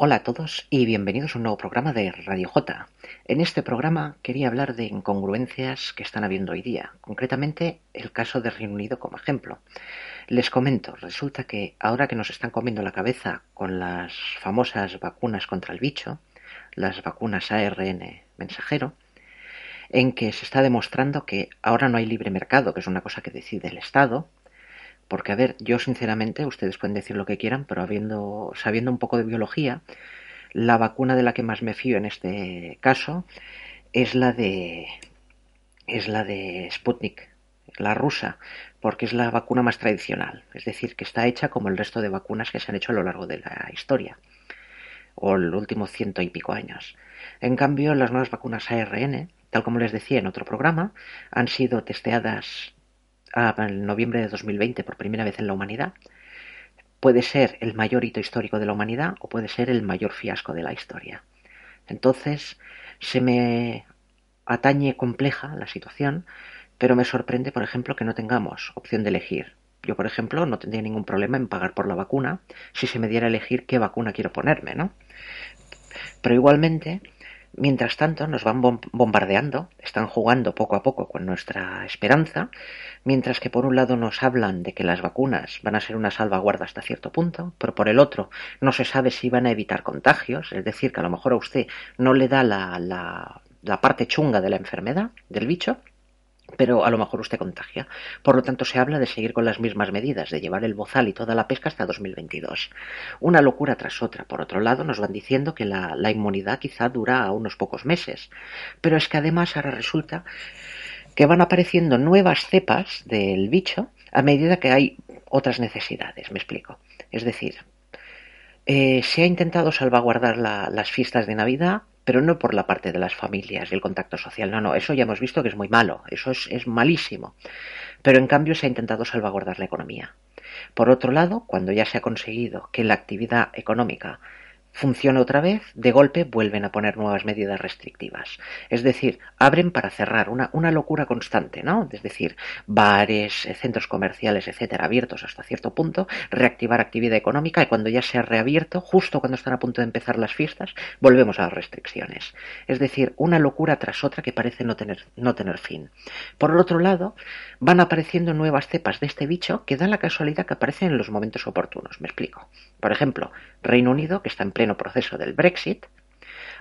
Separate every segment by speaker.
Speaker 1: Hola a todos y bienvenidos a un nuevo programa de Radio J. En este programa quería hablar de incongruencias que están habiendo hoy día, concretamente el caso de Reino Unido como ejemplo. Les comento, resulta que ahora que nos están comiendo la cabeza con las famosas vacunas contra el bicho, las vacunas ARN mensajero, en que se está demostrando que ahora no hay libre mercado, que es una cosa que decide el Estado, porque a ver, yo sinceramente, ustedes pueden decir lo que quieran, pero habiendo, sabiendo un poco de biología, la vacuna de la que más me fío en este caso es la de es la de Sputnik, la rusa, porque es la vacuna más tradicional, es decir, que está hecha como el resto de vacunas que se han hecho a lo largo de la historia o el último ciento y pico años. En cambio, las nuevas vacunas ARN, tal como les decía en otro programa, han sido testeadas en noviembre de 2020 por primera vez en la humanidad. Puede ser el mayor hito histórico de la humanidad o puede ser el mayor fiasco de la historia. Entonces, se me atañe compleja la situación, pero me sorprende, por ejemplo, que no tengamos opción de elegir. Yo, por ejemplo, no tendría ningún problema en pagar por la vacuna si se me diera a elegir qué vacuna quiero ponerme, ¿no? Pero igualmente, mientras tanto, nos van bombardeando, están jugando poco a poco con nuestra esperanza, mientras que por un lado nos hablan de que las vacunas van a ser una salvaguarda hasta cierto punto, pero por el otro no se sabe si van a evitar contagios, es decir, que a lo mejor a usted no le da la, la, la parte chunga de la enfermedad, del bicho, pero a lo mejor usted contagia. Por lo tanto, se habla de seguir con las mismas medidas, de llevar el bozal y toda la pesca hasta 2022. Una locura tras otra. Por otro lado, nos van diciendo que la, inmunidad quizá dura unos pocos meses. Pero es que además ahora resulta que van apareciendo nuevas cepas del bicho a medida que hay otras necesidades. Me explico. Es decir, eh, se ha intentado salvaguardar la, las fiestas de Navidad pero no por la parte de las familias y el contacto social. No, no, eso ya hemos visto que es muy malo, eso es, es malísimo. Pero en cambio se ha intentado salvaguardar la economía. Por otro lado, cuando ya se ha conseguido que la actividad económica funciona otra vez, de golpe vuelven a poner nuevas medidas restrictivas. Es decir, abren para cerrar, una, una locura constante, ¿no? Es decir, bares, eh, centros comerciales, etcétera, abiertos hasta cierto punto, reactivar actividad económica y cuando ya se ha reabierto, justo cuando están a punto de empezar las fiestas, volvemos a las restricciones. Es decir, una locura tras otra que parece no tener, no tener fin. Por el otro lado, van apareciendo nuevas cepas de este bicho que dan la casualidad que aparecen en los momentos oportunos. Me explico. Por ejemplo, Reino Unido, que está en pleno proceso del Brexit,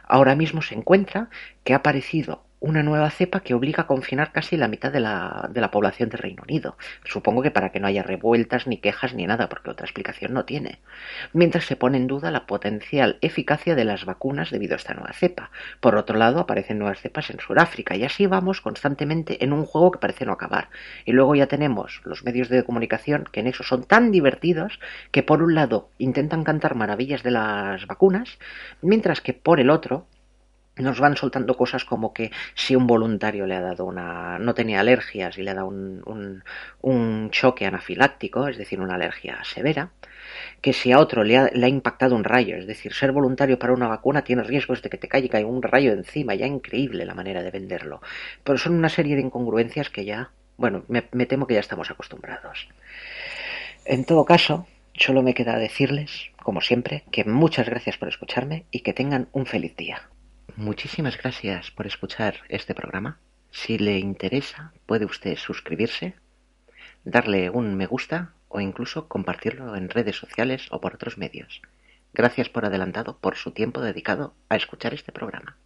Speaker 1: ahora mismo se encuentra que ha aparecido una nueva cepa que obliga a confinar casi la mitad de la, de la población del Reino Unido. Supongo que para que no haya revueltas, ni quejas, ni nada, porque otra explicación no tiene. Mientras se pone en duda la potencial eficacia de las vacunas debido a esta nueva cepa. Por otro lado, aparecen nuevas cepas en Sudáfrica y así vamos constantemente en un juego que parece no acabar. Y luego ya tenemos los medios de comunicación que en eso son tan divertidos que por un lado intentan cantar maravillas de las vacunas, mientras que por el otro nos van soltando cosas como que si un voluntario le ha dado una no tenía alergias y le ha dado un, un, un choque anafiláctico, es decir, una alergia severa, que si a otro le ha, le ha, impactado un rayo, es decir, ser voluntario para una vacuna tiene riesgos de que te caiga un rayo encima, ya increíble la manera de venderlo. Pero son una serie de incongruencias que ya, bueno, me, me temo que ya estamos acostumbrados. En todo caso, solo me queda decirles, como siempre, que muchas gracias por escucharme y que tengan un feliz día. Muchísimas gracias por escuchar este programa. Si le interesa, puede usted suscribirse, darle un me gusta o incluso compartirlo en redes sociales o por otros medios. Gracias por adelantado por su tiempo dedicado a escuchar este programa.